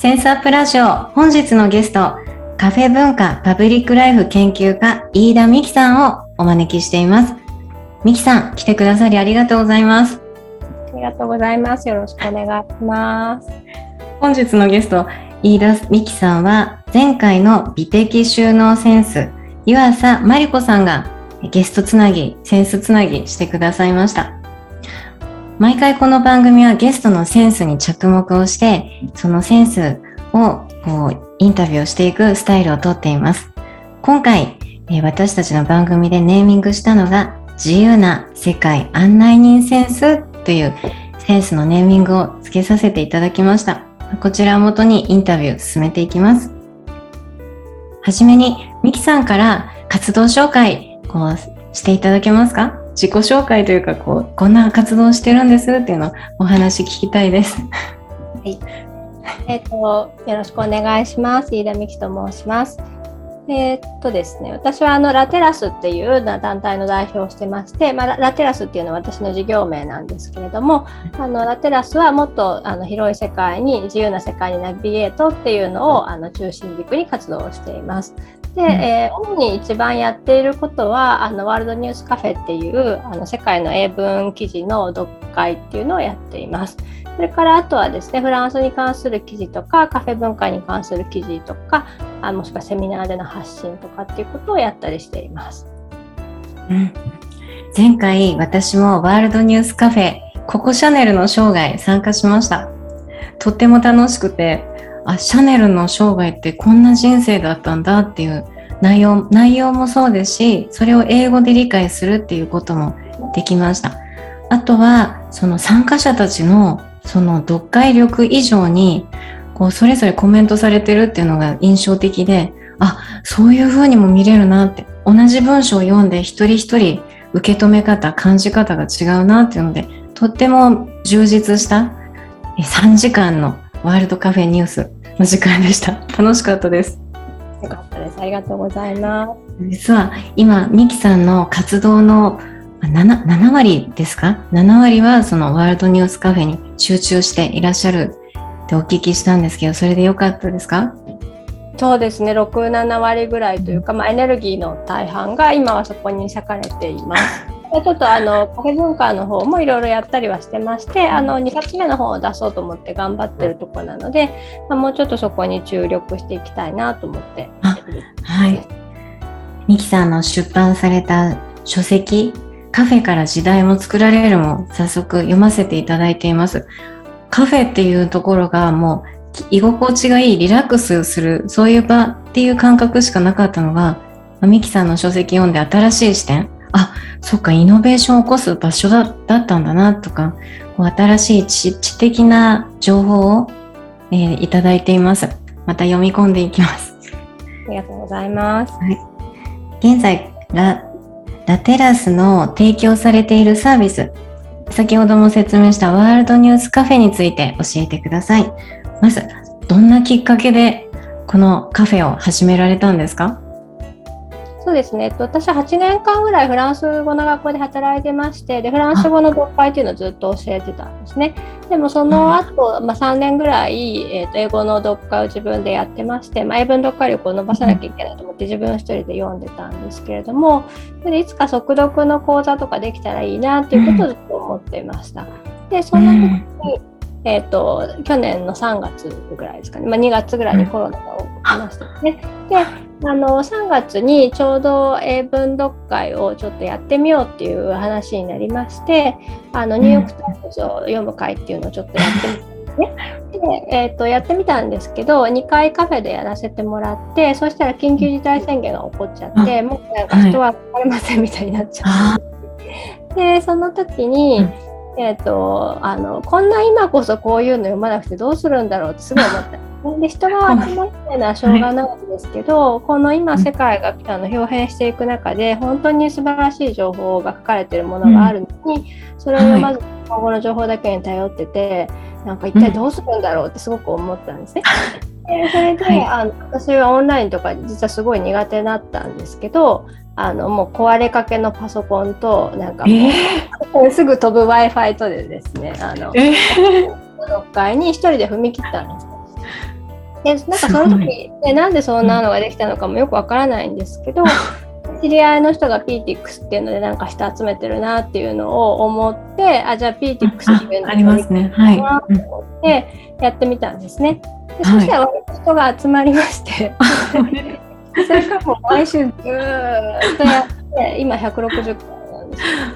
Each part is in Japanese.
センスアップラジオ。本日のゲストカフェ文化パブリックライフ研究家飯田美希さんをお招きしています。美希さん来てくださりありがとうございます。ありがとうございます。よろしくお願いします。本日のゲスト飯田美希さんは前回の美的収納センス湯浅真理子さんがゲストつなぎ、センスつなぎしてくださいました。毎回この番組はゲストのセンスに着目をして、そのセンスをこうインタビューをしていくスタイルをとっています。今回、え私たちの番組でネーミングしたのが自由な世界案内人センスというセンスのネーミングを付けさせていただきました。こちらをもとにインタビュー進めていきます。はじめに、ミキさんから活動紹介、こう、していただけますか？自己紹介というか、こう、こんな活動してるんですっていうのをお話聞きたいです。はい。えっ、ー、と、よろしくお願いします。飯田美希と申します。えー、っとですね、私はあのラテラスっていう団体の代表をしてまして、まあ、ラテラスっていうのは私の事業名なんですけれども、あのラテラスはもっとあの広い世界に自由な世界にナビゲートっていうのをあの中心軸に活動をしています。で、えー、主に一番やっていることはあのワールドニュースカフェっていうあの世界の英文記事の読解っていうのをやっています。それからあとはですね、フランスに関する記事とか、カフェ文化に関する記事とか、あもしくはセミナーでの発信とかっていうことをやったりしています。うん、前回私もワールドニュースカフェ、ココシャネルの生涯参加しました。とっても楽しくて、あ、シャネルの生涯ってこんな人生だったんだっていう内容、内容もそうですし、それを英語で理解するっていうこともできました。あとは、その参加者たちのその読解力以上にこうそれぞれコメントされてるっていうのが印象的であそういう風にも見れるなって同じ文章を読んで一人一人受け止め方感じ方が違うなっていうのでとっても充実した3時間のワールドカフェニュースの時間でした。楽しかったです。よかったです。ありがとうございます。実は今ミキさんの活動の 7, 7割ですか ?7 割はそのワールドニュースカフェに集中していらっしゃるってお聞きしたんですけど、それでよかったですか？そうですね、6、7割ぐらいというか、まあ、エネルギーの大半が今はそこに割かれています。ちょっとあのカフェ文化の方もいろいろやったりはしてましてあの2冊目の本を出そうと思って頑張ってるとこなので、まあ、もうちょっとそこに注力していきたいなと思ってはい。ミキさんの出版された書籍カフェから時代も作られるも早速読ませていただいています。カフェっていうところがもう居心地がいい、リラックスする、そういう場っていう感覚しかなかったのが、ミキさんの書籍読んで新しい視点、あ、そっか、イノベーションを起こす場所だだったんだなとか、こう新しい知知的な情報を、えー、いただいています。また読み込んでいきます。ありがとうございます。はい、現在ラ、ラテラスの提供されているサービス、先ほども説明したワールドニュースカフェについて教えてください。まず、どんなきっかけでこのカフェを始められたんですか？そうですね、私は8年間ぐらいフランス語の学校で働いてましてでフランス語の読解っていうのをずっと教えてたんですね。でもその後、まあ3年ぐらい、えーと、英語の読解を自分でやってまして、まあ、英文読解力を伸ばさなきゃいけないと思って自分一人で読んでたんですけれどもでいつか速読の講座とかできたらいいなっていうことをずっと思っていました。でそんな時にえーと、去年の3月ぐらいですかね、まあ、2月ぐらいにコロナがましたね。であの3月にちょうど英文読解をちょっとやってみようっていう話になりましてあのニューヨーク・タイムズを読む会っていうのをちょっとやってみたんですね。で、えーと、やってみたんですけど2回カフェでやらせてもらってそしたら緊急事態宣言が起こっちゃってもうなんか人は来れませんみたいになっちゃって、でその時に、えーと、あのこんな今こそこういうの読まなくてどうするんだろうってすごい思った。で人が集まってのはしょうがないんですけど、はい、この今世界があの表変していく中で本当に素晴らしい情報が書かれているものがあるのに、うん、それをまず今後の情報だけに頼ってて、はい、なんか一体どうするんだろうってすごく思ったんですね。でそれで、はい、あの私はオンラインとか実はすごい苦手だったんですけどあのもう壊れかけのパソコンとなんかえー、すぐ飛ぶ w i f i とでですねあの、えー、6階に一人で踏み切ったんです。でなんかその時でなんでそんなのができたのかもよくわからないんですけど 知り合いの人が PTX っていうのでなんか人集めてるなっていうのを思ってあじゃあ PTX っていうのをありますね。はい。と思ってやってみたんですね。でそしたら人が集まりまして、それからもう毎週ずっとやって今160回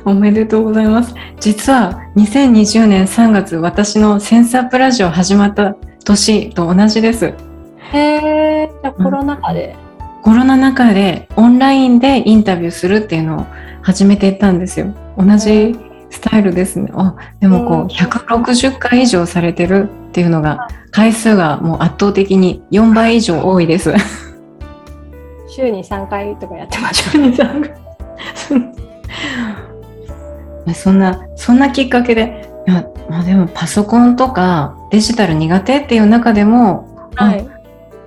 おめでとうございます。実は2020年3月私のセンサープラジオ始まった年と同じです。へえ、じゃコロナ禍で、うん、コロナ禍でオンラインでインタビューするっていうのを始めていったんですよ。同じスタイルですね。あ、でもこう160回以上されてるっていうのが回数がもう圧倒的に4倍以上多いです。週に3回とかやってます。週に3回。そんなそんなきっかけでいや、まあ、でもパソコンとかデジタル苦手っていう中でも、はい、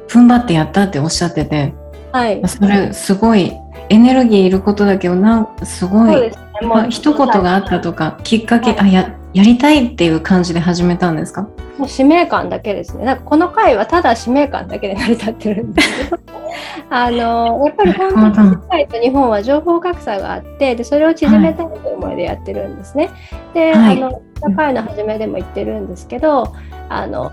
踏ん張ってやったっておっしゃってて、はい、それすごいエネルギーいることだけどなんすごい、ね、まあ、一言があったとかきっかけ、はい、あややりたいっていう感じで始めたんですか？もう使命感だけですね。なんかこの回はただ使命感だけで成り立ってるんですけど あのやっぱり本当に世界と日本は情報格差があってでそれを縮めたいという思いでやってるんですね。で、はい、あの回の初めでも言ってるんですけどあの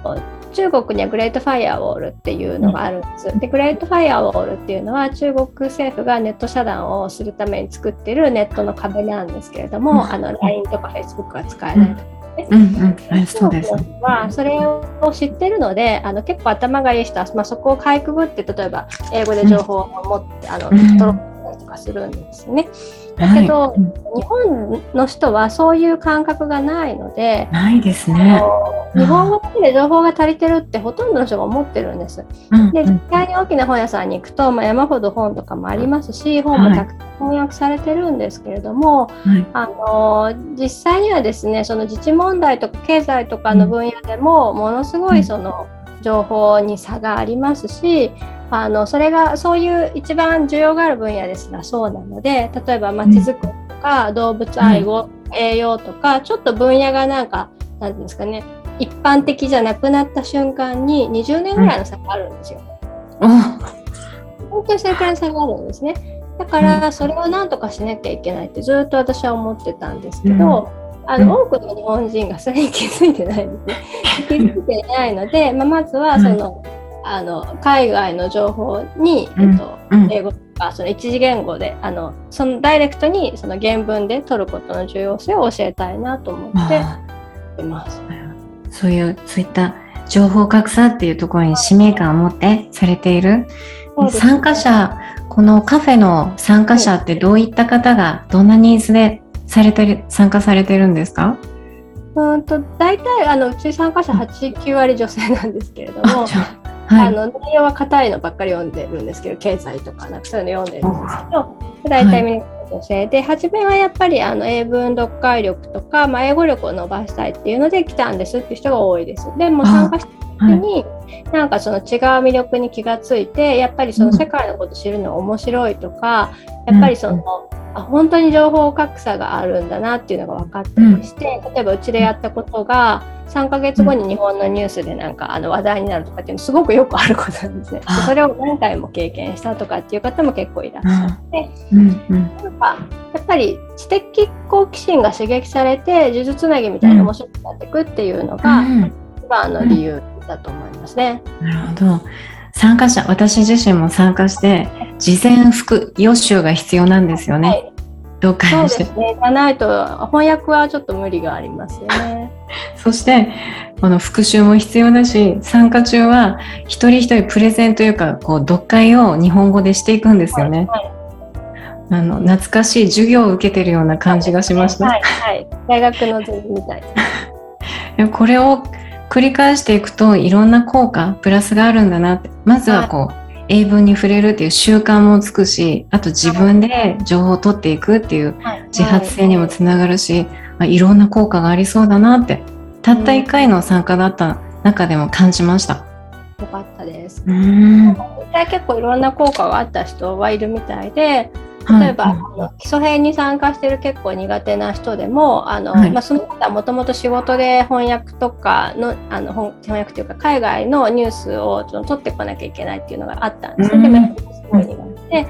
中国にはグレートファイアウォールっていうのがあるんです。で、グレートファイアウォールっていうのは中国政府がネット遮断をするために作ってるネットの壁なんですけれども、あの LINE とか Facebook が使えないとかね。うん。うん、そうです。はそれを知ってるのであの結構頭がいい人は、まあ、そこをかいくぐって例えば英語で情報を持って、あの取ったりとかするんですね。だけど、はい、日本の人はそういう感覚がないのでないですね。日本語で情報が足りてるってほとんどの人が思ってるんです。うん、で実際に大きな本屋さんに行くと、まあ、山ほど本とかもありますし本もたくさん翻訳されてるんですけれども、はい、あの実際にはですねその自治問題とか経済とかの分野でもものすごいその情報に差がありますしあのそれがそういう一番需要がある分野ですがそうなので例えばまちづくりとか動物愛護、栄養とかちょっと分野がなんか何て言うんですかね一般的じゃなくなった瞬間に20年ぐらいの差があるんですよ。うん、本当にそれくらいの差があるんですね。だからそれを何とかしなきゃいけないってずっと私は思ってたんですけど、うん、あの多くの日本人がそれに気づいてないんですね。気づいていないので、まあ、まずはその、うん、あの海外の情報に、えっと、英語とかその一次言語であのそのダイレクトにその原文で取ることの重要性を教えたいなと思っています。そういう、そういった情報格差っていうところに使命感を持ってされている、参加者、このカフェの参加者ってどういった方がどんなニーズでされてる参加されてるんですか？うんと大体あのうち参加者8、9割女性なんですけれども、はい、あの内容は硬いのばっかり読んでるんですけど経済とかなんかそういうの読んでるんですけど大体みんな女性で初めはやっぱりあの英文読解力とか、まあ、英語力を伸ばしたいっていうので来たんですっていう人が多いです。でも参加した時に、なんかその違う魅力に気がついてやっぱりその世界のこと知るの面白いとか、やっぱりその、あ本当に情報格差があるんだなっていうのが分かったりして、例えばうちでやったことが3ヶ月後に日本のニュースでなんかあの話題になるとかっていうのすごくよくあることなんですね。でそれを何回も経験したとかっていう方も結構いらっしゃって、なんかやっぱり知的好奇心が刺激されて呪術つなぎみたいな面白くなっていくっていうのが一番の理由だと思いますね。なるほど参加者、私自身も参加して、事前復予習が必要なんですよね。はい読解をしてそうです。ね。じゃないと翻訳はちょっと無理がありますよね。そして、この復習も必要だし、参加中は一人一人プレゼンというか、こう、読解を日本語でしていくんですよね。はいあの、懐かしい授業を受けてるような感じがしました。はい、はい。大学のゼミみたい これを繰り返していくといろんな効果プラスがあるんだなって。まずはこう、英文に触れるっていう習慣もつくしあと自分で情報を取っていくっていうはい。自発性にもつながるし、まあ、いろんな効果がありそうだなって。たった1回の参加だった中でも感じました。よかったです。うん。結構いろんな効果があった人はいるみたいで、はい例えば、あの基礎編に参加してる結構苦手な人でもあの、はい。まあ、その方はもともと仕事で翻訳とかのあの翻翻訳というか海外のニュースをちょっと取ってこなきゃいけないっていうのがあったんですね。うん。でもすごい苦手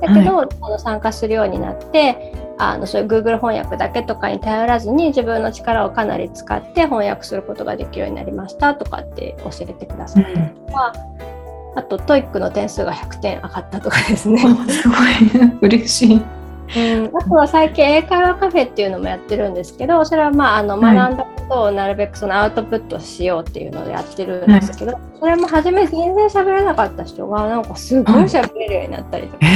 だけど、あの参加するようになってあのそういう Google 翻訳だけとかに頼らずに自分の力をかなり使って翻訳することができるようになりましたとかって教えてくださったりとか、あと TOEIC の点数が100点上がったとかですね。おすごい。嬉しい。うん、あとは最近英会話カフェっていうのもやってるんですけどそれはまああのはい。学んだことをなるべくそのアウトプットしようっていうのでやってるんですけど、それも初め全然喋れなかった人がなんかすごい喋れるようになったりとか、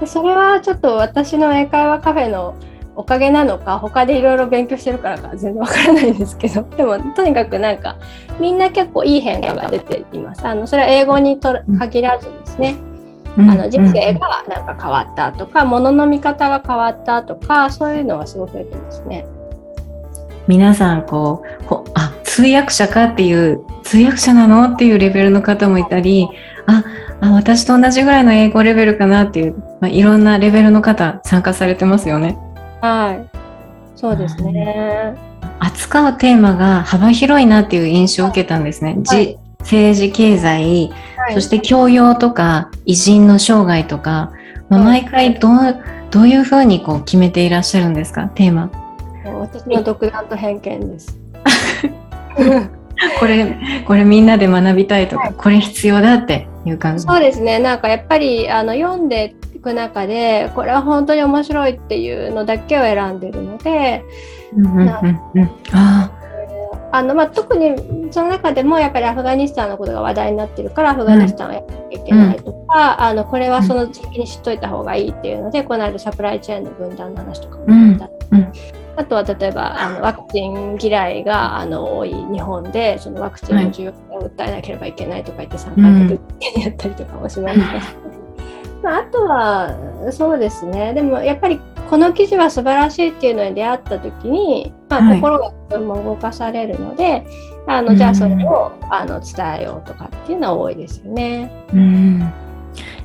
でそれはちょっと私の英会話カフェのおかげなのか他でいろいろ勉強してるからか全然わからないんですけど。でもとにかくなんかみんな結構いい変化が出ています。あのそれは英語にと限らずですね、あの人生がなんか変わったとか、物の見方が変わったとか、そういうのがすごく増えてますね。皆さんこうほあ通訳者かっていう通訳者なのっていうレベルの方もいたりああ私と同じぐらいの英語レベルかなっていう、まあ、いろんなレベルの方参加されてますよね。はい。そうですね。扱うテーマが幅広いなっていう印象を受けたんですね。じはい政治経済はいそして教養とか偉人の生涯とか、まあ、はい毎回どうどういうふうにこう決めていらっしゃるんですか？テーマ。私の独断と偏見です。これこれみんなで学びたいとか、これ必要だっていう感じ。そうですね。なんかやっぱりあの読んでいく中で、これは本当に面白いっていうのだけを選んでるので、うんうんうんうん。ああのまあ、特にその中でもやっぱりアフガニスタンのことが話題になってるからアフガニスタンはやらなきゃいけないとか、あのこれはその時期に知っといた方がいいっていうので、この間サプライチェーンの分断の話とかもやったり、うんうんあとは例えばあのワクチン嫌いがあの多い日本でそのワクチンの重要性を訴えなければいけないとか言って参加でやったりとかもしましたし、まあ、あとはそうですね。でもやっぱりこの記事は素晴らしいっていうのに出会った時に、まあ、はい。心がとても動かされるので、あのじゃあそれをあの伝えようとかっていうのは多いですよね。うん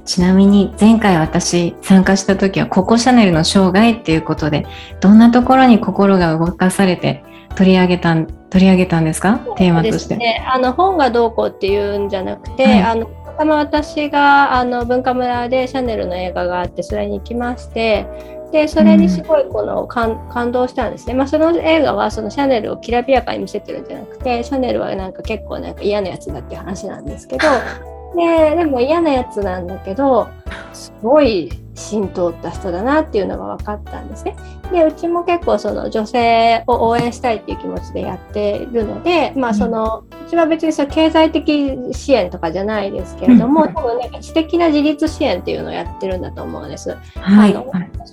ちなみに前回私参加した時はココシャネルの生涯っていうことでどんなところに心が動かされて取り上げたん取り上げたんですか？テーマとして。ね、あの本がどうこうっていうんじゃなくて、はい。あのたまたま私があの文化村でシャネルの映画があってそれに行きましてでそれにすごいこの感,、感動したんですね、まあ、その映画はそのシャネルをきらびやかに見せてるんじゃなくてシャネルはなんか結構なんか嫌なやつだっていう話なんですけど ででも嫌なやつなんだけどすごい浸透った人だなっていうのが分かったんですね。でうちも結構その女性を応援したいっていう気持ちでやっているので、まあ、そのうちは別にその経済的支援とかじゃないですけれども、うん多分なんか知的な自立支援っていうのをやってるんだと思うんです。はい、あ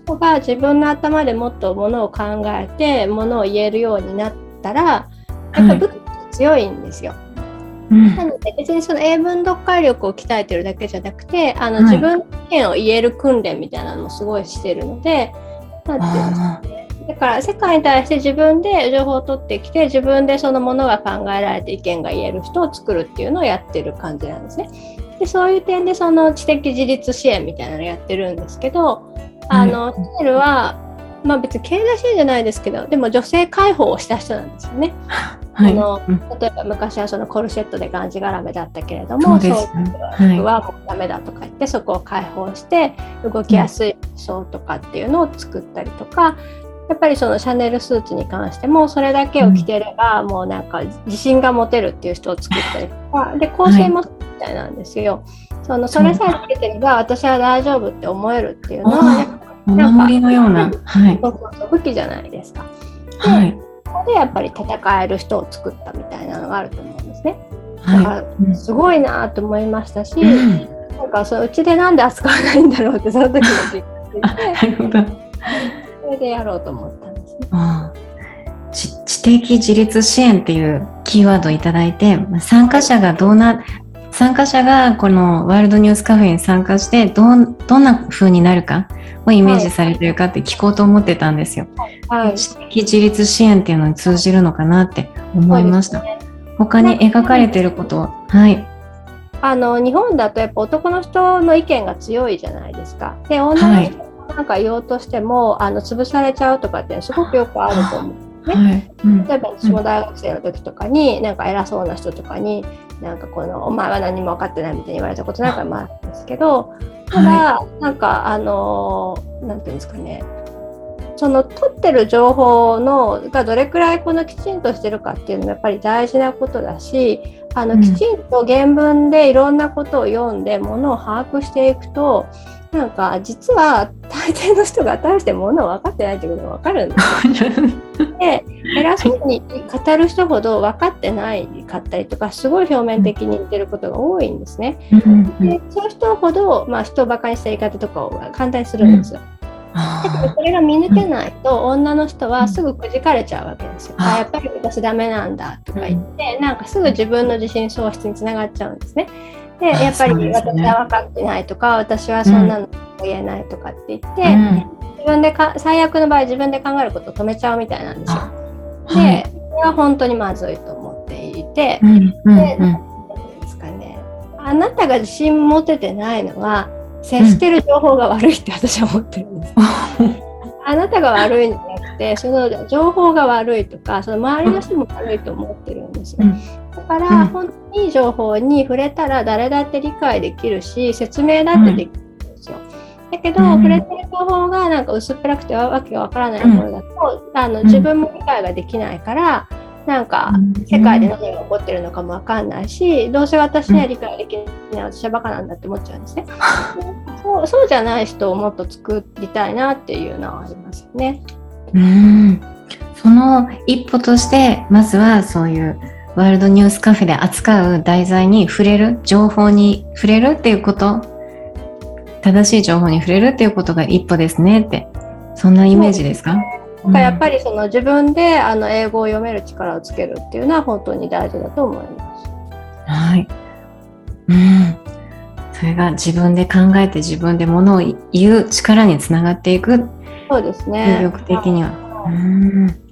のが自分の頭でもっとものを考えてものを言えるようになったらやっぱり武器強いんですよ。うん。なので別にその英文読解力を鍛えてるだけじゃなくてあの、はい。自分の意見を言える訓練みたいなのもすごいしてるのでなんていうんですかあだから世界に対して自分で情報を取ってきて自分でそのものが考えられて意見が言える人を作るっていうのをやってる感じなんですね。でそういう点でその知的自立支援みたいなのをやってるんですけどあのシェルはまあ別に経済支援じゃないですけどでも女性解放をした人なんですよね。はい。あのうん。例えば昔はそのコルセットでがんじがらめだったけれどもそういうはいはもうダメだとか言ってそこを解放して動きやすい層とかっていうのを作ったりとか、やっぱりそのシャネルスーツに関してもそれだけを着てればもうなんか自信が持てるっていう人を作ったりとかで構成もみたいなんですよ。そのそれさえつけてれば私は大丈夫って思えるっていうのは、お守りのような。はい。そうそうそう武器じゃないですか。はい。そこでやっぱり戦える人を作ったみたいなのがあると思うんですね。だはからすごいなと思いましたし、い。うんなんかそのうちでなんで扱わないんだろうってその時の実あ感なるほど。それでやろうと思ったんですね。ああ知知的自立支援っていうキーワードをいただいて、まあ参加者がどうな、参加者がこのワールドニュースカフェに参加してどん、どんな風になるかをイメージされてるかって聞こうと思ってたんですよ。はい。知的自立支援っていうのに通じるのかなって思いました。ね他に描かれてることは、はい。あの日本だとやっぱ男の人の意見が強いじゃないですか。で女の人がなんか言おうとしても、あの潰されちゃうとかってすごくよくあると思う。ねはい。うん例えば私も大学生の時とかに、なんか偉そうな人とかになんかこの「お前は何も分かってない」みたいに言われたことなんかもあるんですけどただ、はなんかあのなんていうんですかね。その取ってる情報のがどれくらいこのきちんとしてるかっていうのもやっぱり大事なことだしあのうん。きちんと原文でいろんなことを読んでものを把握していくとなんか実は大抵の人が大してものを分かってないってことが分かるん ですよ。で偉そうに語る人ほど分かってないかったりとかすごい表面的に言ってることが多いんですね。でそういう人ほど、まあ、人をバカにした言い方とかを簡単にするんですよ。だけどあそれが見抜けないと女の人はすぐくじかれちゃうわけですよ。ああやっぱり私ダメなんだとか言ってなんかすぐ自分の自信喪失につながっちゃうんですね。であやっぱり私は分かってないとか私はそんなの言えないとかって言って、ーうん。自分でか最悪の場合自分で考えることを止めちゃうみたいなんですよ。あはい。で、それは本当にまずいと思っていてう、んうんでですかね、あなたが自信持ててないのは、接してる情報が悪いって私は思ってるんです。あなたが悪いんじゃなくて、その情報が悪いとか、その周りの人も悪いと思ってるんですよ。うんだから、うん本当にいい情報に触れたら誰だって理解できるし、説明だってできるんですよ。だけど、うん触れてる情報がなんか薄っぺらくてわけがわからないものだと、あの自分も理解ができないから、なんか世界で何が起こってるのかもわかんないし、どうせ私には理解できない、私はバカなんだって思っちゃうんですね。そうそうじゃない人をもっと作りたいなっていうのはありますよね。うんその一歩としてまずはそういうワールドニュースカフェで扱う題材に触れる情報に触れるっていうこと正しい情報に触れるっていうことが一歩ですねってそんなイメージですか？やっぱりその自分であの英語を読める力をつけるっていうのは本当に大事だと思います。はい。うん。それが自分で考えて自分でものを言う力につながっていくそうです魅ね。力的には。うん。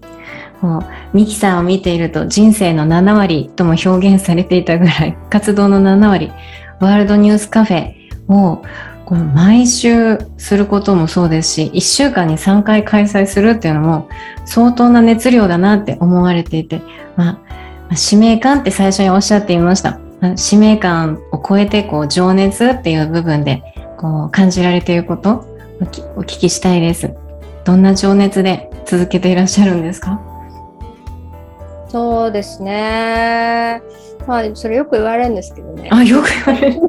こうミキさんを見ていると人生の7割とも表現されていたぐらい活動の7割ワールドニュースカフェをこの毎週することもそうですし1週間に3回開催するっていうのも相当な熱量だなって思われていて、まあ、使命感って最初におっしゃっていました。使命感を超えてこう情熱っていう部分でこう感じられていることお聞きしたいです。どんな情熱で続けていらっしゃるんですか？そうですね。まあそれよく言われるんですけどね。あ、よく言われる。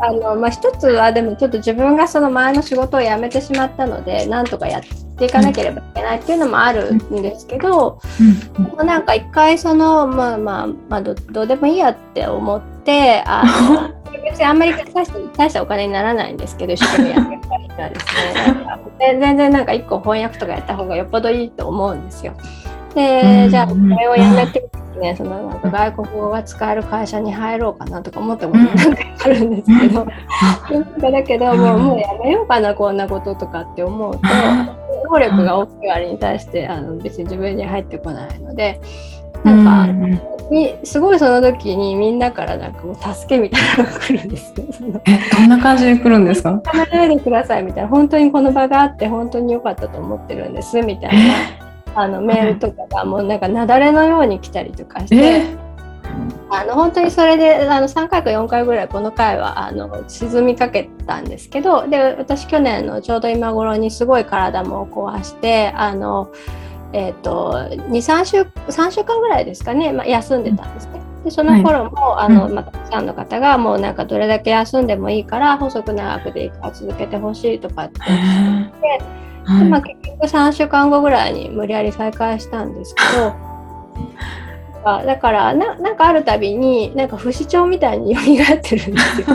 あのまあ一つはでもちょっと自分がその前の仕事を辞めてしまったので、なんとかやっていかなければいけないっていうのもあるんですけど、うんもうなんか一回そのまあまあまあどどうでもいいやって思って、あの別にあんまり大した大したお金にならないんですけど、一生懸命やってたりはですね、全然なんか一個翻訳とかやった方がよっぽどいいと思うんですよ。で、うん。じゃあこれをやめてね、そのなん。か外国語が使える会社に入ろうかなとか思ったこともなんかあるんですけど、なんかだけどもうもうやめようかなこんなこととかって思うと能力が大きいあれに対してあの別に自分に入ってこないのでなんか、うすごいその時にみんなからなんかもう助けみたいなのが来るんですよ。え、どんな感じで来るんですか？やめないでくださいみたいな。本当にこの場があって本当に良かったと思ってるんですみたいなあのメールとかがもうなんか雪崩のように来たりとかして。え？あの本当にそれであの3回か4回ぐらいこの回はあの沈みかけたんですけどで私去年のちょうど今頃にすごい体も壊してあのえーと、23週3週間ぐらいですかね、まあ、休んでたんですね。でその頃も、はい、あの、まあ、たくさんの方がもうなんかどれだけ休んでもいいから細く長くでいいから続けてほしいとかって言って、でまあ、結局3週間後ぐらいに無理やり再開したんですけど。だからななんかあるたびになんか不死鳥みたいに蘇ってるんですよ。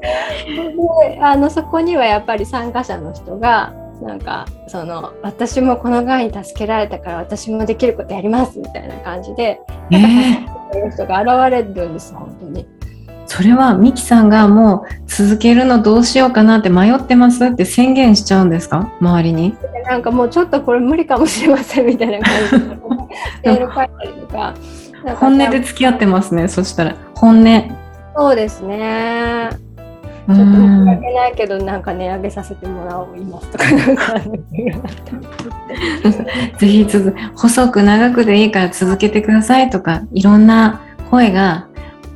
であのそこにはやっぱり参加者の人がなんかその私もこのがんに助けられたから私もできることやりますみたいな感じで、なんかそういう人が現れるんです本当に。それはミキさんがもう続けるのどうしようかなって迷ってますって宣言しちゃうんですか？周りに。なんかもうちょっとこれ無理かもしれませんみたいな感じでメール書いたりとか。本音で付き合ってますねそしたら。本音。そうですね。ちょっと申し訳ないけど、なんか値上げさせてもらおういますとか、なんか、ぜひ続、細く長くでいいから続けてくださいとか、いろんな声が、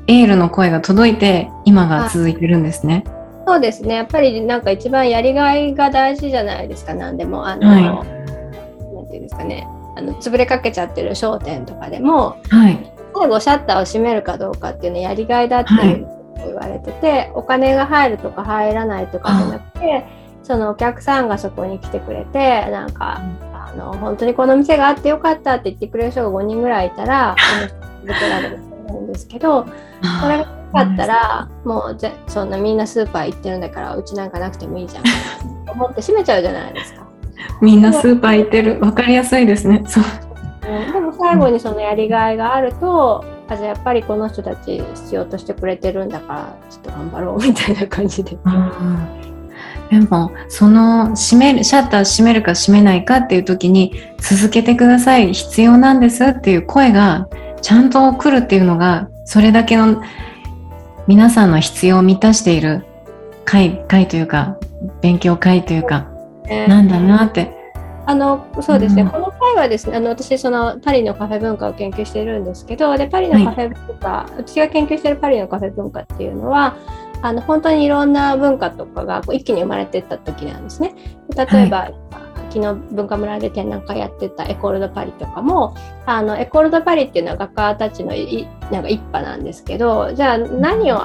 エールの声が届いて、今が続いてるんですね。そうですね。やっぱりなんか一番やりがいが大事じゃないですか、何でも。あの、はい、なんていうんですかね。あの潰れかけちゃってる商店とかでも、はい、最後シャッターを閉めるかどうかっていうのやりがいだっていう言われててお金が入るとか入らないとかじゃなくてそのお客さんがそこに来てくれてなんか、あの本当にこの店があってよかったって言ってくれる人が5人ぐらいいたらこの人られると思うんですけどそれがなかったらもうぜそんなみんなスーパー行ってるんだからうちなんかなくてもいいじゃんと思って閉めちゃうじゃないですか。みんなスーパー行ってる分かりやすいですね。そうでも最後にそのやりがいがあるとあじゃあやっぱりこの人たち必要としてくれてるんだからちょっと頑張ろうみたいな感じで。でもその閉めるシャッター閉めるか閉めないかっていう時に続けてください必要なんですっていう声がちゃんと来るっていうのがそれだけの皆さんの必要を満たしている会会というか勉強会というか、えー、なんだなって。あのそうですね、うん、この回はですねあの私そのパリのカフェ文化を研究しているんですけどでパリのカフェ文化、はい、私が研究しているパリのカフェ文化っていうのはあの本当にいろんな文化とかがこう一気に生まれていった時なんですね。例えば、はい、昨日文化村で展覧会やってたエコール・ド・パリとかもあのエコール・ド・パリっていうのは画家たちのいなんか一派なんですけどじゃあ何を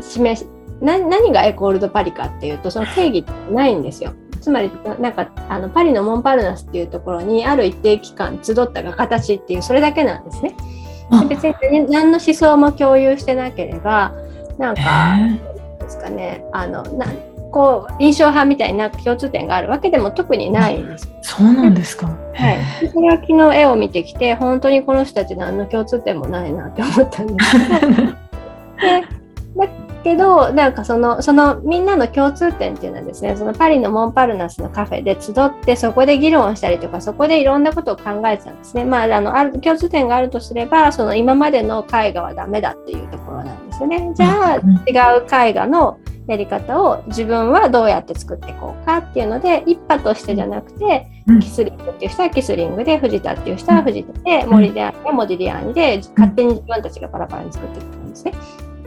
示し何がエコール・ド・パリかっていうとその定義ってないんですよ。つまりなんかあのパリのモンパルナスっていうところにある一定期間集った画家たちっていうそれだけなんですね。別に何の思想も共有してなければなんかですかねあのなこう印象派みたいな共通点があるわけでも特にないんです。そうなんですか。はい。それは昨日絵を見てきて本当にこの人たち何の共通点もないなって思ったんですけど。でけどなんかそのそのみんなの共通点っていうのはですねそのパリのモンパルナスのカフェで集ってそこで議論をしたりとかそこでいろんなことを考えてたんですね。まあ、あのある共通点があるとすればその今までの絵画はダメだっていうところなんですよね。じゃあ違う絵画のやり方を自分はどうやって作っていこうかっていうので一派としてじゃなくて、キスリングっていう人はキスリングで藤田っていう人は藤田で森であればモディリアーニで勝手に自分たちがパラパラに作っていったんですね。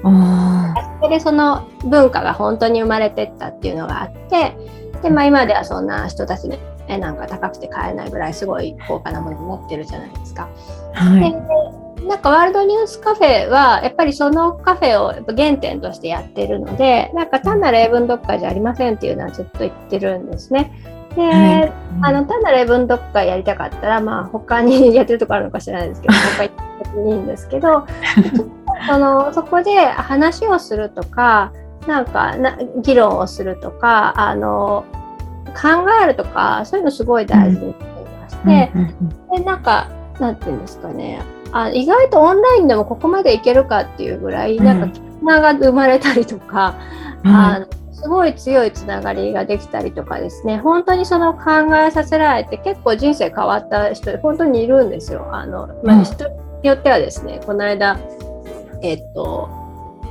あそこでその文化が本当に生まれてったっていうのがあってで、まあ、今ではそんな人たちで絵なんか高くて買えないぐらいすごい高価なものになってるじゃないですか。はい、でなんかワールドニュースカフェはやっぱりそのカフェをやっぱ原点としてやってるのでなんか単なる英文読解じゃありませんっていうのはずっと言ってるんですね。で、はい、あの単なる英文読解やりたかったらまあ他にやってるとこあるのか知らないですけど他行ってもいいんですけど そのそこで話をするとかなんかな議論をするとかあの考えるとかそういうのすごい大事にしていまして、でなんかなんていうんですかね。あ意外とオンラインでもここまでいけるかっていうぐらい、なんか絆が生まれたりとか、あのすごい強いつながりができたりとかですね。本当にその考えさせられて結構人生変わった人本当にいるんですよ。あのまあ、人によってはですねこの間えっと、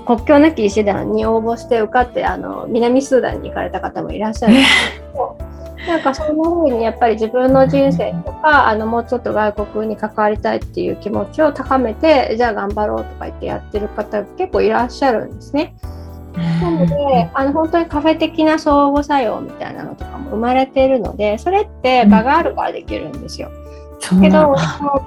国境なき医師団に応募して受かってあの南スーダンに行かれた方もいらっしゃるんですけど、なんかそんな風にやっぱり自分の人生とかあのもうちょっと外国に関わりたいっていう気持ちを高めてじゃあ頑張ろうとか言ってやってる方結構いらっしゃるんですね。なのであの本当にカフェ的な相互作用みたいなのとかも生まれているのでそれって場があるからできるんですよ。けど、も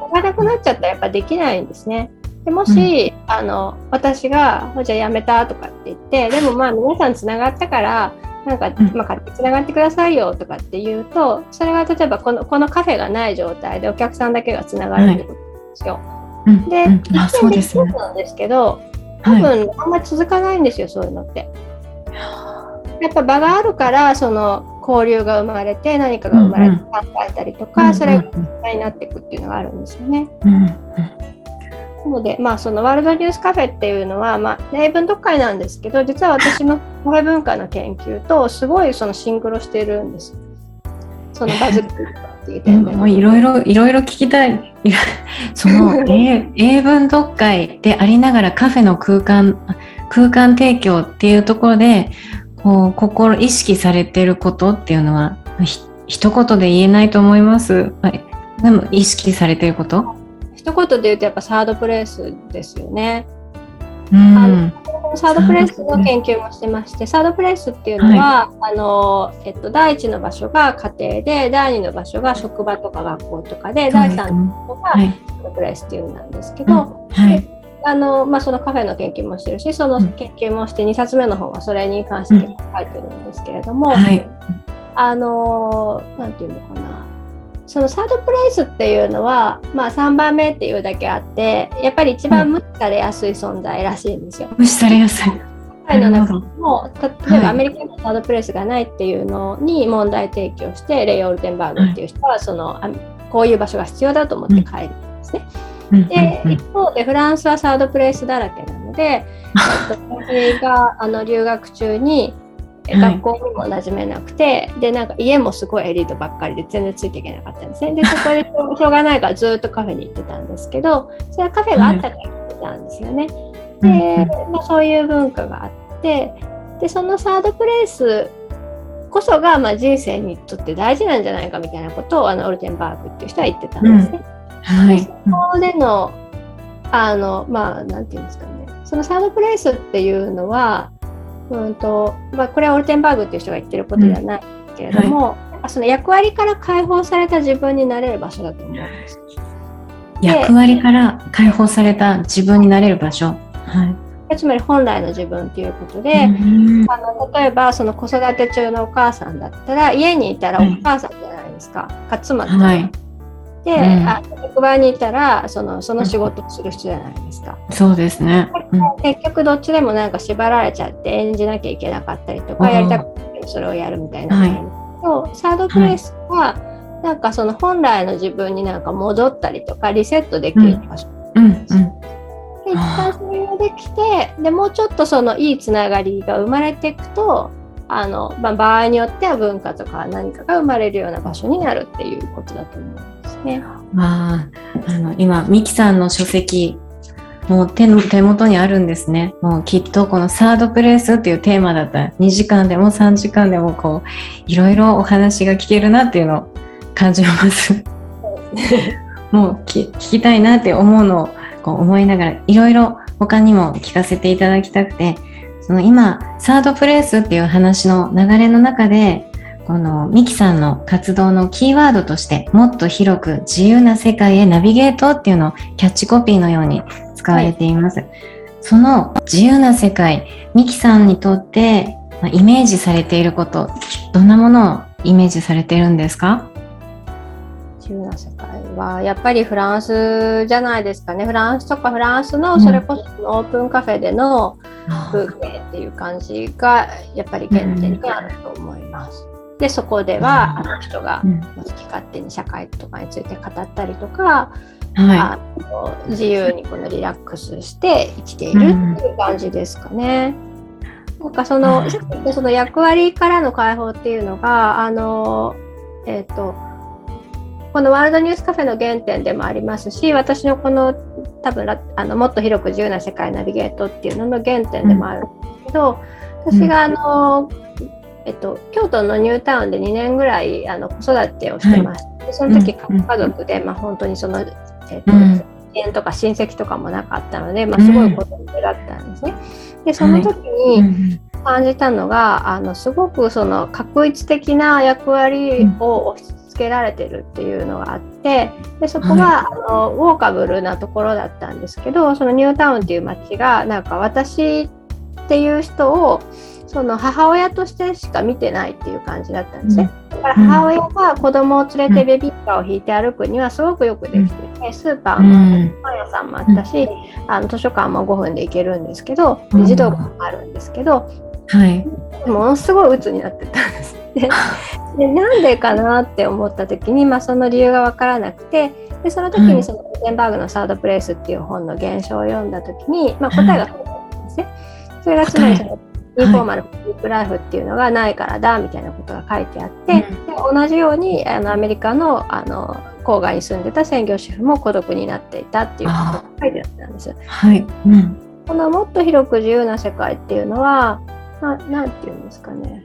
うがなくなっちゃったらやっぱできないんですね。でもし、うん、あの私が「じゃあやめた」とかって言ってでもまあ皆さんつながったからなんか、まあ、勝手につながってくださいよとかって言うとそれが例えばこのこのカフェがない状態でお客さんだけがつながるってことですよ。はい、で、うん、あそうですね。なんですけど多分あんまり続かないんですよ、そういうのって。やっぱ場があるからその交流が生まれて何かが生まれて考えたりとか、それがになっていくっていうのがあるんですよね。うんうんなので、まあ、そのワールドニュースカフェっていうのは、まあ、英文読会なんですけど、実は私のカフェ文化の研究とすごいそのシンクロしてるんです。そのバズっていう点で。もういろいろ、いろいろ聞きたい。その 英英文読会でありながらカフェの空間、空間提供っていうところで、こう、心、意識されてることっていうのは、ひ一言で言えないと思います。はい、でも意識されてること一言で言うとやっぱサードプレイスですよね。うん、あのサードプレイスの研究もしてまして、サードプレイスっていうのは、はい、あのえっと、第一の場所が家庭で、第二の場所が職場とか学校とかで、第三の場所がサードプレイスっていうんなんですけど、はい。あのまあ、そのカフェの研究もしてるしその研究もして2冊目の本はそれに関して書いてるんですけれども、うんはい、あのなんていうのかなそのサードプレイスっていうのは、まあ、3番目っていうだけあってやっぱり一番無視されやすい存在らしいんですよ。無視されやすい。会の中も例えばアメリカのサードプレイスがないっていうのに問題提起をして、はい、レイ・オルテンバーグっていう人はそのこういう場所が必要だと思って帰るんですね。で一方でフランスはサードプレイスだらけなので 私があの留学中に学校にも馴染めなくて、はい、でなんか家もすごいエリートばっかりで全然ついていけなかったんですね。でそこでしょうがないからずっとカフェに行ってたんですけどそれはカフェがあったから行ってたんですよね。で、まあ、そういう文化があってでそのサードプレイスこそがまあ人生にとって大事なんじゃないかみたいなことをあのオルテンバーグっていう人は言ってたんですね。うん、はい、そこでのあのまあなんていうんですかね。そのサードプレイスっていうのはうんとまあ、これはオルテンバーグっていう人が言ってることではないけれども、うんはい、その役割から解放された自分になれる場所だと思うんです。役割から解放された自分になれる場所。はい、つまり本来の自分ということで、うん、あの例えばその子育て中のお母さんだったら家にいたらお母さんじゃないですか、はい、か妻じゃない、はいで、うん、あ職場にいたらそのその仕事をする人じゃないですか。そうですね、うん、結局どっちでもなんか縛られちゃって演じなきゃいけなかったりとかやりたくてそれをやるみたいな、はい、サードプレイスは、はい、なんかその本来の自分になんか戻ったりとかリセットできる場所なんです。うん。うん。で一旦それができてでもうちょっとそのいいつながりが生まれていくとあの、まあ、場合によっては文化とか何かが生まれるような場所になるっていうことだと思う。んですね。まあ、あの今ミキさんの書籍もう手の手元にあるんですね。もうきっとこのサードプレイスっていうテーマだったら2時間でも3時間でもこういろいろお話が聞けるなっていうのを感じます。もう聞きたいなって思うのをこう思いながらいろいろ他にも聞かせていただきたくてその今サードプレイスっていう話の流れの中でこのミキさんの活動のキーワードとしてもっと広く自由な世界へナビゲートっていうのをキャッチコピーのように使われています。はい、その自由な世界、ミキさんにとってイメージされていること、どんなものをイメージされているんですか？自由な世界はやっぱりフランスじゃないですかね。フランスとかフランスのそれこそオープンカフェでの風景っていう感じがやっぱり原点にあると思います。でそこではあの人が好き勝手に社会とかについて語ったりとか、はい、あの自由にこのリラックスして生きているっていう感じですかね。うん、なんかその,、その役割からの解放っていうのがあのえっ、ー、とこのワールドニュースカフェの原点でもありますし私のこの多分あのもっと広く自由な世界ナビゲートっていうのの原点でもあるんですけど、うん、私があの、えっと、京都のニュータウンで2年ぐらいあの子育てをしてまして、はい、その時家族で、まあ、本当にその、えっと、支援とか親戚とかもなかったので、まあ、すごい子供だったんですね。でその時に感じたのが、あのすごくその画一的な役割を押しけられてるっていうのがあってでそこは、あのウォーカブルなところだったんですけどそのニュータウンっていう街がなんか私っていう人をその母親としてしか見てないっていう感じだったんですね。だから母親が子供を連れてベビーカーを引いて歩くにはすごくよくできてて、スーパーもパン屋さんもあったし、あの図書館も5分で行けるんですけど、児童館もあるんですけど、はい、ものすごい鬱になってたんです ででなんでかなって思った時に、まあ、その理由が分からなくてでその時にそのグテンバーグの「サードプレイス」っていう本の現象を読んだ時に、まあ、答えが出たんですね。それがつまりそのインフォーマルフリープライフっていうのがないからだみたいなことが書いてあって、で同じようにあのアメリカのあの郊外に住んでた専業主婦も孤独になっていたっていうことが書いてあったんです。はい、うん、このもっと広く自由な世界っていうのはななんていうんですかね。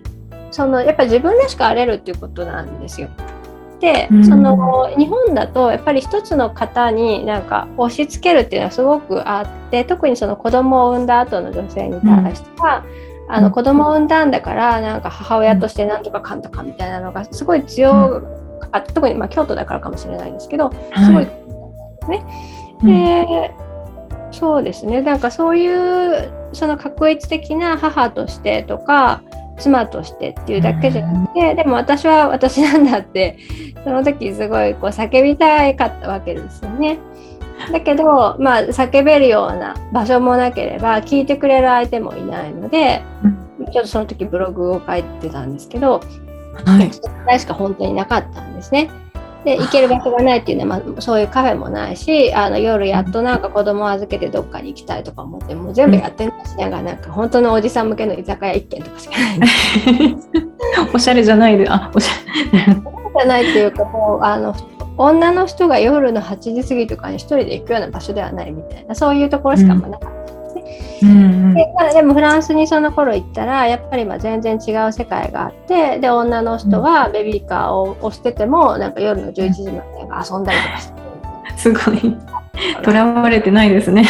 そのやっぱり自分らしくあれるっていうことなんですよ。で、その日本だとやっぱり一つの方になんか押し付けるっていうのはすごくあって特にその子供を産んだ後の女性に対しては、うん、あの子供を産んだんだからなんか母親としてなんとかかんとかみたいなのがすごい強かった、特にまあ京都だからかもしれないんですけどすごい、ね。で、そうですね。なんかそういうその確一的な母としてとか妻としてっていうだけじゃなくて、でも私は私なんだってその時すごいこう叫びたかったわけですよね。だけど、まあ、叫べるような場所もなければ聞いてくれる相手もいないので、ちょっとその時ブログを書いてたんですけど、はい、それしか本当になかったんですね。で行ける場所がないっていうのは、まあ、そういうカフェもないしあの夜やっとなんか子供を預けてどっかに行きたいとか思ってもう全部やってないしながらなんか本当のおじさん向けの居酒屋1軒とかしかない。おしゃれじゃないであおしゃれ。じゃないっていうかもうあの女の人が夜の8時過ぎとかに1人で行くような場所ではないみたいなそういうところしかなかった。うん、ででもフランスにその頃行ったらやっぱりまあ全然違う世界があってで女の人はベビーカーを押しててもなんか夜の11時まで遊んだりとかしてすごい とらわれてないですね。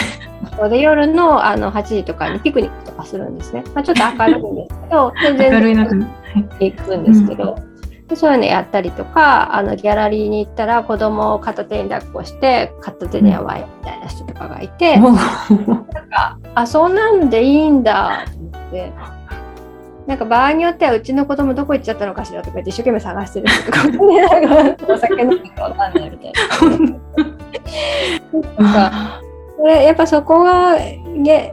で夜のあの8時とかにピクニックとかするんですね。まあ、ちょっと明るいんですけど全然行くんですけど。うんでそういうのやったりとかあのギャラリーに行ったら子供を片手に抱っこして片手にやばいみたいな人とかがいて、うん、なんかあそんなんでいいんだと思ってなんか場合によってはうちの子供どこ行っちゃったのかしらとか言って一生懸命探してる人とか、ね、お酒飲んでかわかんないみたいな。なんか これやっぱそこが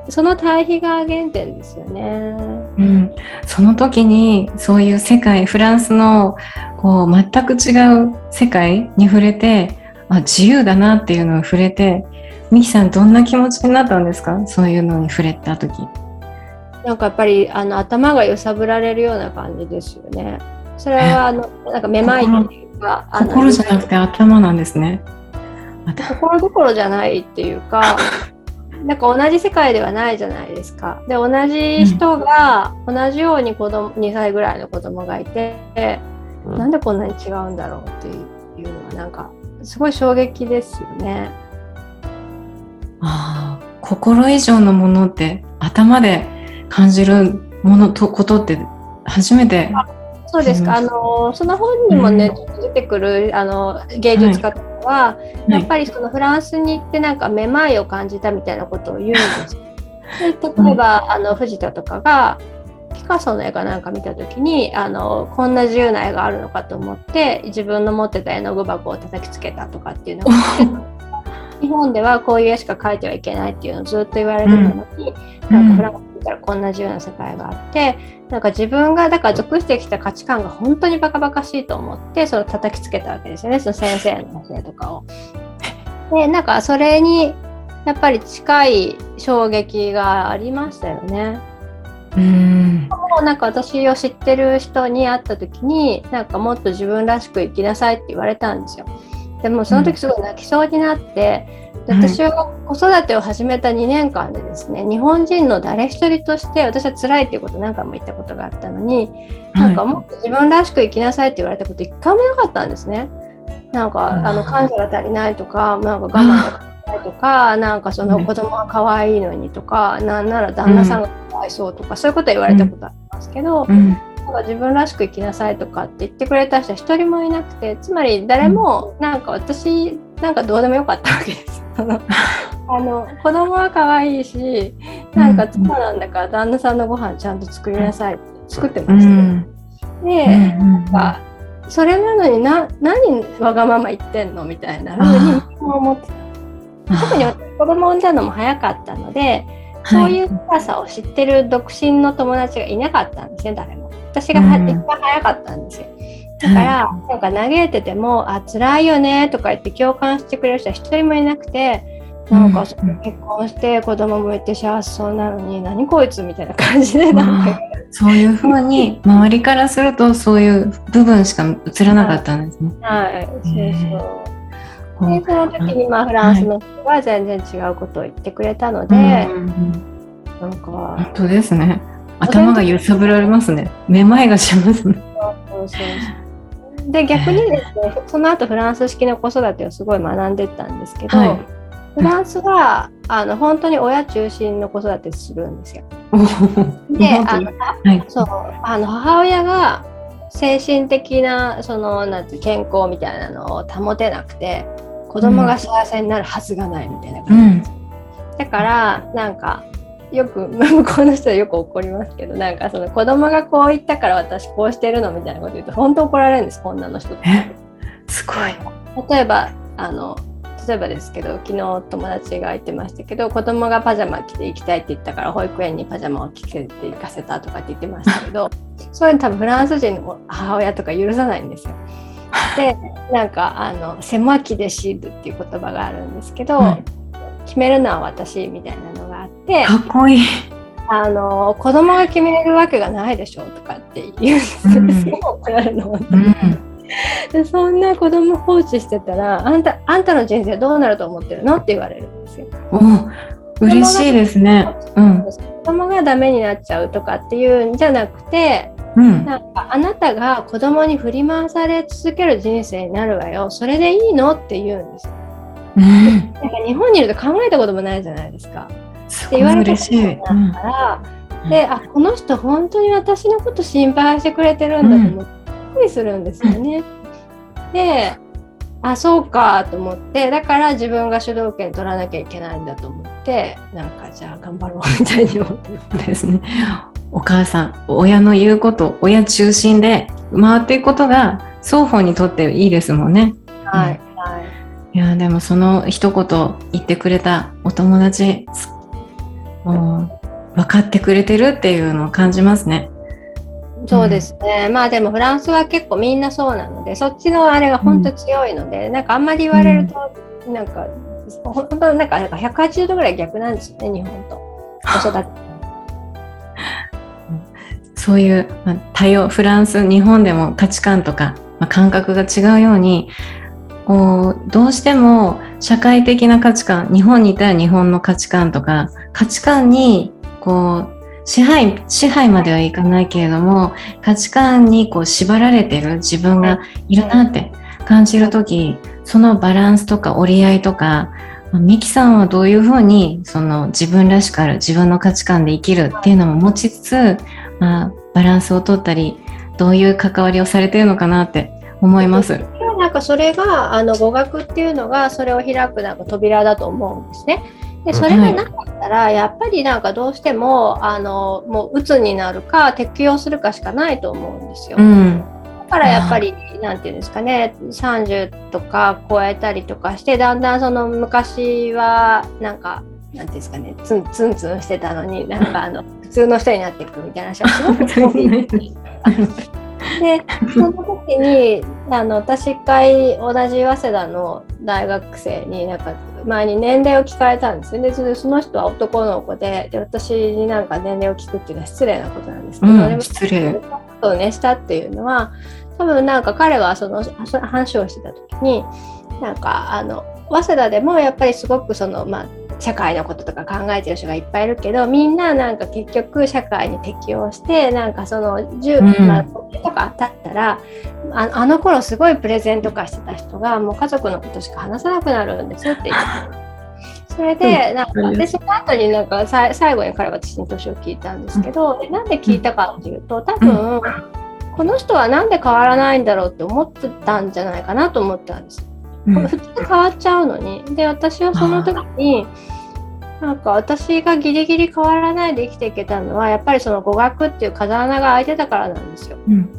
その対比が原点ですよね。うん、その時にそういう世界フランスのこう全く違う世界に触れてあ自由だなっていうのを触れてミキさんどんな気持ちになったんですか？そういうのに触れた時。なんかやっぱりあの頭が揺さぶられるような感じですよね。それはあのなんかめまいっていうか心じゃなくて頭なんですね。ところどころじゃないっていうか なんか同じ世界ではないじゃないですか。で同じ人が同じように子供2歳ぐらいの子供がいて、うん、なんでこんなに違うんだろうっていうのはなんかすごい衝撃ですよね。ああ心以上のものって頭で感じるものとことって初めてそうですか。あのその本にもね、うん、出てくるあの芸術家とかは、はい、やっぱりそのフランスに行ってなんかめまいを感じたみたいなことを言うんです。で 例えば、あの藤田とかがピカソの絵かなんか見た時にあのこんな自由な絵があるのかと思って自分の持ってた絵の具箱を叩きつけたとかっていうのが 日本ではこういう絵しか描いてはいけないっていうのをずっと言われてたのに、うん、なんかフランスったらこんな自由な世界があってなんか自分がだから属してきた価値観が本当にバカバカしいと思ってそれを叩きつけたわけですよねその先生の教えとかを。でなんかそれにやっぱり近い衝撃がありましたよね。うんなんか私を知ってる人に会った時になんかもっと自分らしく生きなさいって言われたんですよ。でもその時すごい泣きそうになって、私は子育てを始めた2年間でですね、日本人の誰一人として私は辛いっていうこと何回も言ったことがあったのに、なんかもっと自分らしく生きなさいって言われたこと一回もなかったんですね。なんかあの感謝が足りないとか、なんか我慢が足りないとか、なんかその子供が可愛いのにとか、なんなら旦那さんがかわいそうとか、そういうことは言われたことありますけど、なんか自分らしく生きなさいとかって言ってくれた人は一人もいなくてつまり誰もなんか私なんかどうでもよかったわけです。あの子供は可愛いしなんか妻なんだから旦那さんのご飯ちゃんと作りなさいって作ってましたよ。で、なんかそれなのにな何わがまま言ってんの？みたいなふうに思ってた。特に私子供産んだのも早かったので、そういう深さを知ってる独身の友達がいなかったんですね、誰も。私が一番早かったんですよ。だから、なんか嘆いてても、あ、辛いよねとか言って共感してくれる人は一人もいなくて、なんか結婚して子供もいて幸せそうなのに、何こいつみたいな感じで、なんか。そういうふうに、周りからするとそういう部分しか映らなかったんですね。はい、そうそう。で、その時に、まあ、フランスの人は全然違うことを言ってくれたので、なんか。本当ですね。頭が揺さぶられますね。めまいがしますね。そうそうそうで逆にですね、その後フランス式の子育てをすごい学んでったんですけど、はい、フランスはあの本当に親中心の子育てするんですよ。であの、はい、そうあの母親が精神的なそのなんて健康みたいなのを保てなくて子供が幸せになるはずがないみたいな感じです。うん、だからなんかよく向 こうの人はよく怒りますけどなんかその子供がこう言ったから私こうしてるのみたいなこと言うと本当怒られるんです女の人すごい。例えばあの例えばですけど昨日友達が言ってましたけど子供がパジャマ着て行きたいって言ったから保育園にパジャマを着せて行かせたとかって言ってましたけど そういうの多分フランス人の母親とか許さないんですよ。で なんかあの「狭きでシール」っていう言葉があるんですけど、はい、決めるのは私みたいなのがあってかっこいい。あの子供が決めるわけがないでしょとかって言うんですごい怒られるの、うん。でそんな子供放置してたらあんたあんたの人生どうなると思ってるのって言われるんですよ。お嬉しいですね。うん、子供がダメになっちゃうとかっていうんじゃなくて、うん、なんかあなたが子供に振り回され続ける人生になるわよ。それでいいのって言うんですよ。うん、なんか日本にいると考えたこともないじゃないですか。って言われたことになったら、うん、であこの人本当に私のこと心配してくれてるんだと思って。りするんですよね。であそうかと思ってだから自分が主導権取らなきゃいけないんだと思ってなんかじゃあ頑張ろうみたいに思ってですね。お母さん親の言うこと親中心で回っていくことが双方にとっていいですもんね。はい、はい、いやでもその一言言ってくれたお友達もう分かってくれてるっていうのを感じますね。そうですね、うん、まあでもフランスは結構みんなそうなのでそっちのあれが本当強いので、うん、なんかあんまり言われると、うん、なんか本当なんか180度ぐらい逆なんですよね日本と子育て。そういう、まあ、多様フランス日本でも価値観とか、まあ、感覚が違うようにこうどうしても社会的な価値観日本にいたら日本の価値観とか価値観にこう支配、支配まではいかないけれども、価値観にこう縛られてる自分がいるなって感じるとき、そのバランスとか折り合いとか、ミキさんはどういうふうにその自分らしくある自分の価値観で生きるっていうのも持ちつつ、まあ、バランスを取ったりどういう関わりをされてるのかなって思います。なんかそれがあの語学っていうのがそれを開くなんか扉だと思うんですね。でそれがなかったら、やっぱりなんかどうしてもあのもう鬱になるか適用するかしかないと思うんですよ。うん、だからやっぱりなんていうんですかね30とか超えたりとかしてだんだんその昔はなんかなんていうんですかねツンツンツンしてたのになんかあの普通の人になっていくみたいな人がすごく多い。でその時にあの私一回同じ早稲田の大学生になんか前に年齢を聞かれたんですよ。ねでその人は男の子でで私になんか年齢を聞くっていうのは失礼なことなんですけど、うん、失礼。をねしたっていうのは多分なんか彼はその話をしてた時になんかあの早稲田でもやっぱりすごくそのまあ社会のこととか考えてる人がいっぱいいるけどみんななんか結局社会に適応してなんかその10、うん、まあ、とか当たったらああの頃すごいプレゼント化してた人がもう家族のことしか話さなくなるんですよって言って。それで、なんか、で、その後になんか最後に彼は私に年を聞いたんですけど、なんで聞いたかっていうと、多分、この人はなんで変わらないんだろうって思ってたんじゃないかなと思ったんです。うん。普通変わっちゃうのに。で私はその時になんか私がギリギリ変わらないで生きていけたのはやっぱりその語学っていう風穴が開いてたからなんですよ。うん。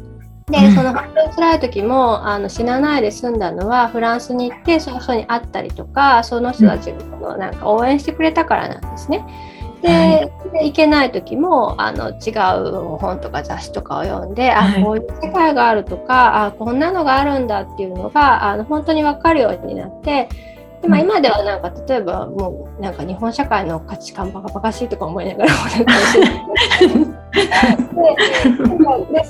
で、うん。その本当に辛い時もあの死なないで済んだのはフランスに行ってその人に会ったりとかその人たちのなんか応援してくれたからなんですね。で,、はで行けない時もあの違う本とか雑誌とかを読んで、はいあこういう世界があるとかあこんなのがあるんだっていうのがあの本当に分かるようになって。でまあ、うん今ではなんか例えばもうなんか日本社会の価値観バカバカしいとか思いながらもなんか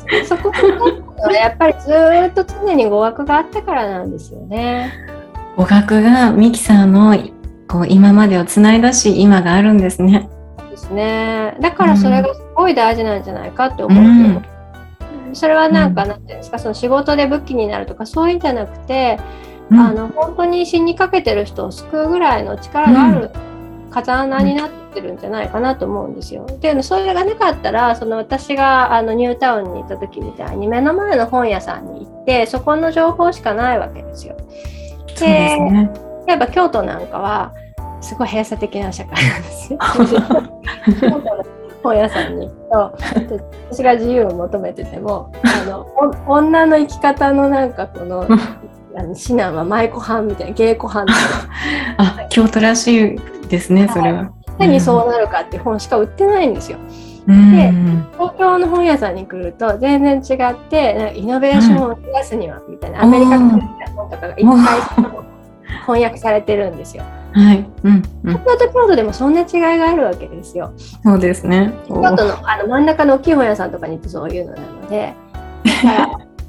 ででそこからやっぱりずーっと常に語学があったからなんですよね。語学がミキさんのこう今までをつないだし今があるんですね。ですね。だからそれがすごい大事なんじゃないかって思うう。んそれはなんか、なんていうんですか、その仕事で武器になるとか、そういうんじゃなくて、うんあの、本当に死にかけてる人を救うぐらいの力がある風穴になってるんじゃないかなと思うんですよ。で、それがなかったら、その私があのニュータウンに行った時みたいに、目の前の本屋さんに行って、そこの情報しかないわけですよ。そうですね。例えば京都なんかはすごい閉鎖的な社会なんですよ。本屋さんに行くとで私が自由を求めててもあのお女の生き方のなんかこの あの指南は舞妓藩みたいな芸妓藩みたいな あ京都らしいですねそれは。何にそうなるかって本しか売ってないんですよ。うん東京の本屋さんに来ると全然違ってイノベーションを増やすにはみたいなアメリカから来た本とかがいっぱい翻訳されてるんですよ。はい、うんうん、東京と京都でもそんな違いがあるわけですよ。そうですね。京都のあの真ん中の大きい本屋さんとかに行ってそういうのなので、だか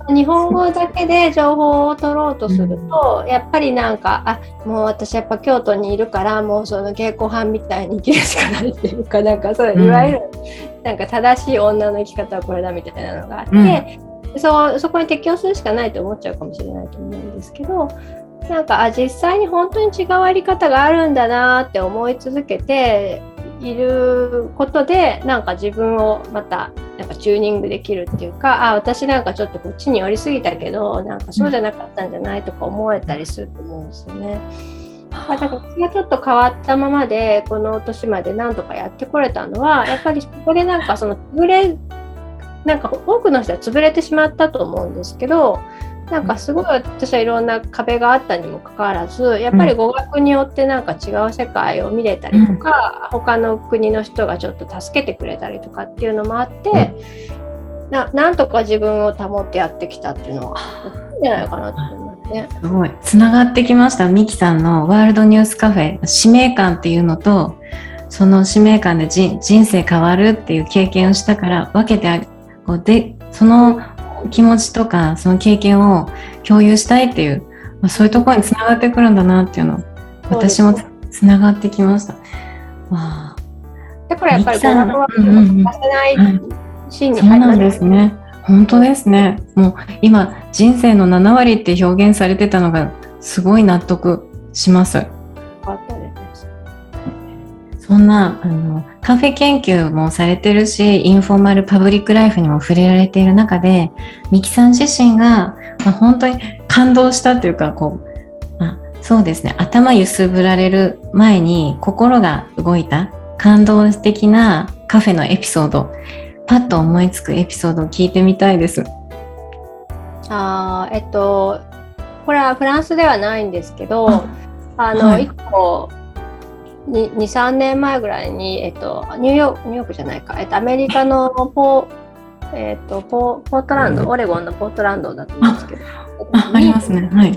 ら日本語だけで情報を取ろうとすると、やっぱりなんか、あもう私やっぱ京都にいるから、もうその稽古班みたいに生きるしかないっていうか、なんかそういわゆる、なんか正しい女の生き方はこれだみたいなのがあって、そうそこに適応するしかないと思っちゃうかもしれないと思うんですけど、なんかあ実際に本当に違うあり方があるんだなって思い続けていることでなんか自分をまたなんかチューニングできるっていうかあ私なんかちょっとこっちに寄りすぎたけどなんかそうじゃなかったんじゃないとか思えたりすると思うんですよね。だから私がちょっと変わったままでこの年まで何とかやってこれたのはやっぱりそこでなんかその潰れなんか多くの人は潰れてしまったと思うんですけどなんかすごい私はいろんな壁があったにもかかわらずやっぱり語学によってなんか違う世界を見れたりとか、他の国の人がちょっと助けてくれたりとかっていうのもあって、ななんとか自分を保ってやってきたっていうのはあるんじゃないかなと思いますね。すごい。つながってきました。ミキさんのワールドニュースカフェ、使命感っていうのと、その使命感で人人生変わるっていう経験をしたから分けてあげこうで、その気持ちとか、その経験を共有したいっていう、まあ、そういうところにつながってくるんだなっていうのを、私もつつながってきました。わあ、だからやっぱり語学はうんうんうん欠かせないシーンにそうなん入りますですね。本当ですね。もう今、人生の7割って表現されてたのが、すごい納得しますそんなあのカフェ研究もされてるし、インフォーマルパブリックライフにも触れられている中で、ミキさん自身が、まあ、本当に感動したというか、こう、まあ、そうですね、頭揺すぶられる前に心が動いた感動的なカフェのエピソード、パッと思いつくエピソードを聞いてみたいです。あーえっとこれはフランスではないんですけどああの、はい一個23年前ぐらいに、えっと、ニューヨークニューヨークじゃないか、えっと、アメリカのポ,、えっと、ポポートランドオレゴンのポートランドだと思うんですけどあ、ありますね。はい。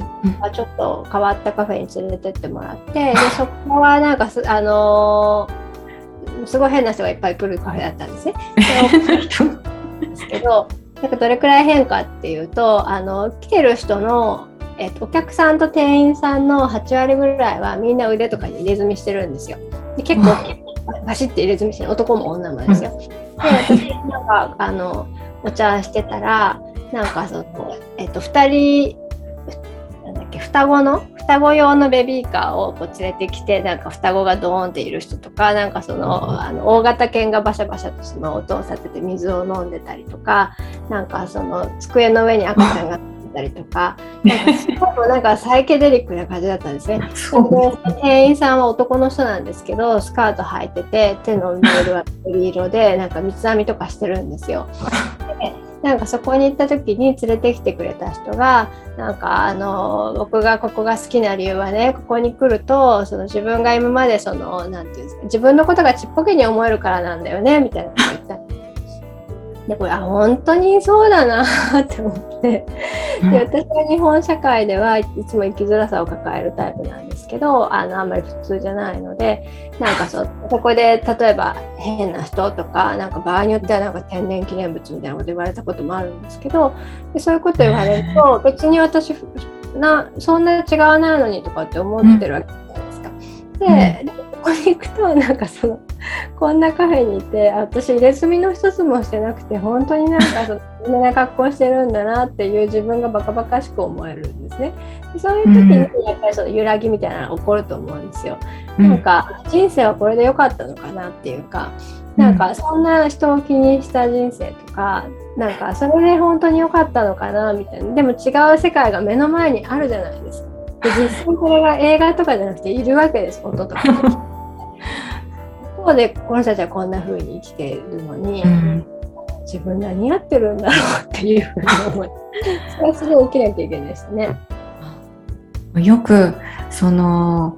ちょっと変わったカフェに連れてってもらってで そこはなんかすあのーすごい変な人がいっぱい来るカフェだったんですね。ですけどなんかどれくらい変かっていうとあの来てる人の、えっと、お客さんと店員さんの8割ぐらいはみんな腕とかに入れ墨してるんですよ。で結構バシッて入れ墨してる男も女もですよ。で私なんかあのお茶してたらなんかその、えっと、2人なんだっけ双子の双子用のベビーカーをこう連れてきてなんか双子がドーンっている人とかなんかそのあの大型犬がバシャバシャとその音をさせて水を飲んでたりとかなんかその机の上に赤ちゃんがたりとか、なんかすごくなんかサイケデリックな感じだったんですね。で店員さんは男の人なんですけど、スカート履いてて、手のネイルは緑色で、なんか三つ編みとかしてるんですよ。でなんかそこに行った時に連れてきてくれた人がなんかあの僕がここが好きな理由はねここに来るとその自分が今までその何て言うんですか自分のことがちっぽけに思えるからなんだよねみたいなこと言ったでこれあ本当にそうだなって思って。で私は日本社会ではいつも生きづらさを抱えるタイプなんですけどあのあんまり普通じゃないのでなんかそそこで例えば変な人とかなんか場合によってはなんか天然記念物みたいなこと言われたこともあるんですけどでそういうこと言われると別に私なそんな違わないのにとかって思ってるわけ。じゃないですか。で、ここに行くとなんかその こんなカフェにいて私入れ墨の一つもしてなくて本当になんかその な格好してるんだなっていう自分がバカバカしく思えるんですね。そういう時にやっぱりその揺らぎみたいなのが起こると思うんですよ。なんか人生はこれで良かったのかなっていうかなんかそんな人を気にした人生とかなんかそれで本当に良かったのかなみたいなでも違う世界が目の前にあるじゃないですか。で実際これが映画とかじゃなくているわけです音とか。方でこの人たちはこんな風に生きているのに、うん、自分何やってるんだろうっていうふうに思い それはすごい大きな経験ですね。よくその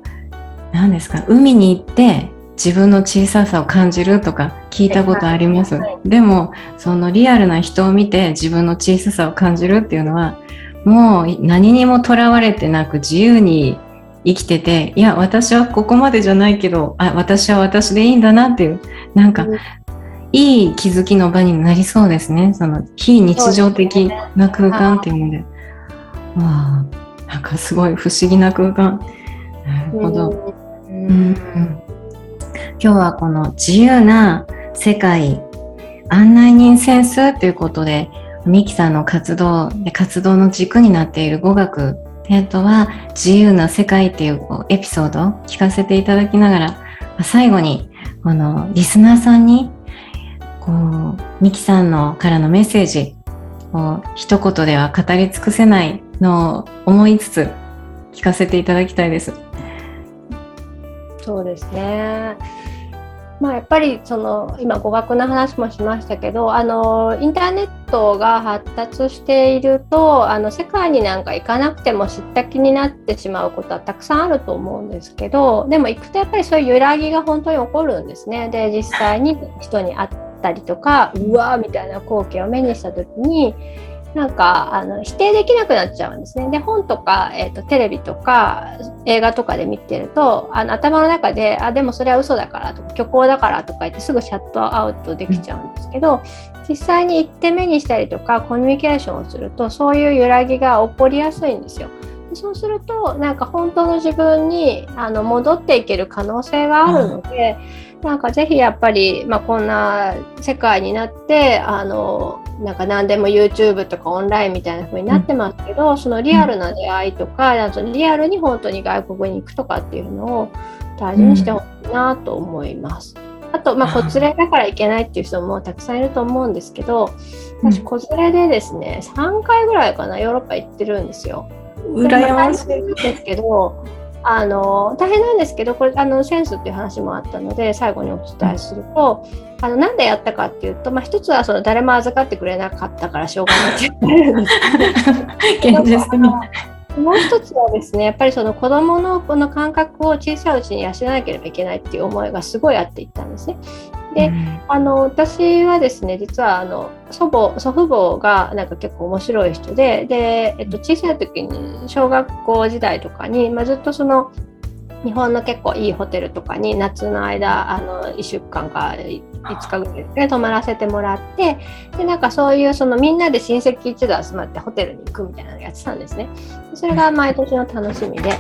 何ですか海に行って自分の小ささを感じるとか聞いたことあります、はい、でもそのリアルな人を見て自分の小ささを感じるっていうのはもう何にもとらわれてなく自由に生きてていや私はここまでじゃないけどあ私は私でいいんだなっていうなんか、うん、いい気づきの場になりそうですね。その非日常的な空間っていうので、ね、わあなんかすごい不思議な空間。なるほど、うん、うん、今日はこの自由な世界案内人センスということでミキさんの活動で活動の軸になっている語学えっとは自由な世界っていうエピソードを聞かせていただきながら、最後に、このリスナーさんに、こう、ミキさんのからのメッセージを一言では語り尽くせないのを思いつつ聞かせていただきたいです。そうですね。まあ、やっぱりその今語学の話もしましたけどあのインターネットが発達しているとあの世界になんか行かなくても知った気になってしまうことはたくさんあると思うんですけどでも行くとやっぱりそういう揺らぎが本当に起こるんですね。で実際に人に会ったりとかうわーみたいな光景を目にした時になんかあの否定できなくなっちゃうんですね。で本とか、えーと、テレビとか映画とかで見てるとあの頭の中であでもそれは嘘だからとか虚構だからとか言ってすぐシャットアウトできちゃうんですけど実際に行って目にしたりとかコミュニケーションをするとそういう揺らぎが起こりやすいんですよ。そうするとなんか本当の自分にあの戻っていける可能性があるので、なんかぜひやっぱり、まあ、こんな世界になってあのなんか何でも YouTube とかオンラインみたいな風になってますけど、うん、そのリアルな出会いとか、うん、リアルに本当に外国に行くとかっていうのを大事にしてほしいなと思います。あと、まあ、子連れだから行けないっていう人もたくさんいると思うんですけど、私、子連れでですね、3回ぐらいかな、ヨーロッパ行ってるんですよ。羨ましいですけど、あの大変なんですけどこれあのセンスっていう話もあったので最後にお伝えすると、うん、あのなんでやったかっていうと、まあ、一つはその誰も預かってくれなかったからしょうがないって。言われるんですけどもう一つはですねやっぱりその子どものこの感覚を小さいうちに養わなければいけないっていう思いがすごいあっていったんですね。で、うん、あの私はですね実はあの祖母祖父母がなんか結構面白い人でで、えっと、小さい時に小学校時代とかに、まあ、ずっとその日本の結構いいホテルとかに夏の間あの1週間か5日ぐらいで泊まらせてもらってでなんかそういうそのみんなで親戚一同集まってホテルに行くみたいなのやってたんですね。それが毎年の楽しみでで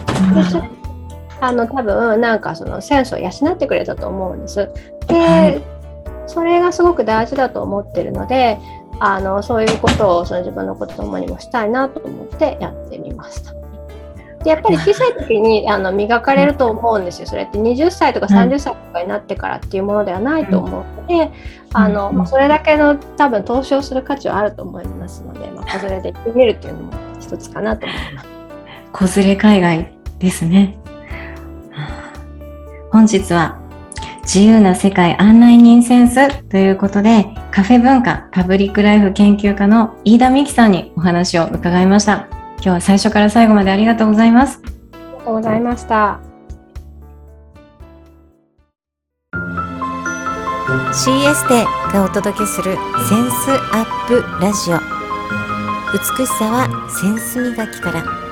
あの多分なんかそのセンスを養ってくれたと思うんです。で、それがすごく大事だと思ってるのであのそういうことをその自分の子供にもしたいなと思ってやってみました。でやっぱり小さい時にあの磨かれると思うんですよ。それって20歳とか30歳とかになってからっていうものではないと思うので、あのまあ、それだけの多分投資をする価値はあると思いますので、まあ、子連れで行ってみるっていうのも一つかなと思います。子連れ海外ですね。本日は自由な世界案内人センスということでカフェ文化パブリックライフ研究家の飯田美希さんにお話を伺いました。今日は最初から最後までありがとうございます。ありがとうございました。CS でがお届けするセンスアップラジオ美しさはセンス磨きから